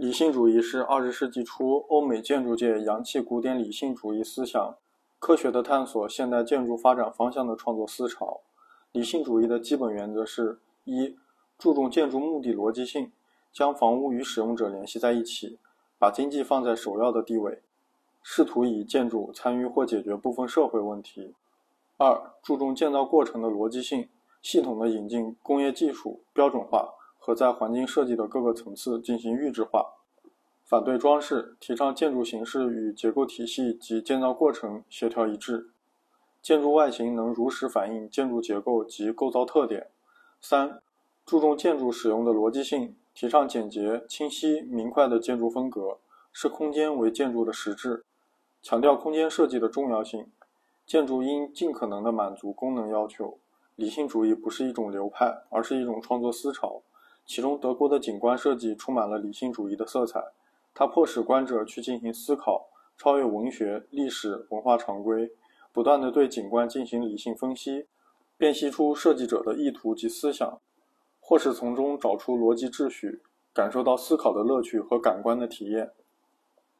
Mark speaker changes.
Speaker 1: 理性主义是二十世纪初欧美建筑界洋气古典理性主义思想、科学的探索现代建筑发展方向的创作思潮。理性主义的基本原则是：一、注重建筑目的逻辑性，将房屋与使用者联系在一起，把经济放在首要的地位，试图以建筑参与或解决部分社会问题；二、注重建造过程的逻辑性，系统的引进工业技术标准化。和在环境设计的各个层次进行预制化，反对装饰，提倡建筑形式与结构体系及建造过程协调一致，建筑外形能如实反映建筑结构及构造特点。三、注重建筑使用的逻辑性，提倡简洁、清晰、明快的建筑风格，视空间为建筑的实质，强调空间设计的重要性。建筑应尽可能的满足功能要求。理性主义不是一种流派，而是一种创作思潮。其中，德国的景观设计充满了理性主义的色彩，它迫使观者去进行思考，超越文学、历史、文化常规，不断地对景观进行理性分析，辨析出设计者的意图及思想，或是从中找出逻辑秩序，感受到思考的乐趣和感官的体验。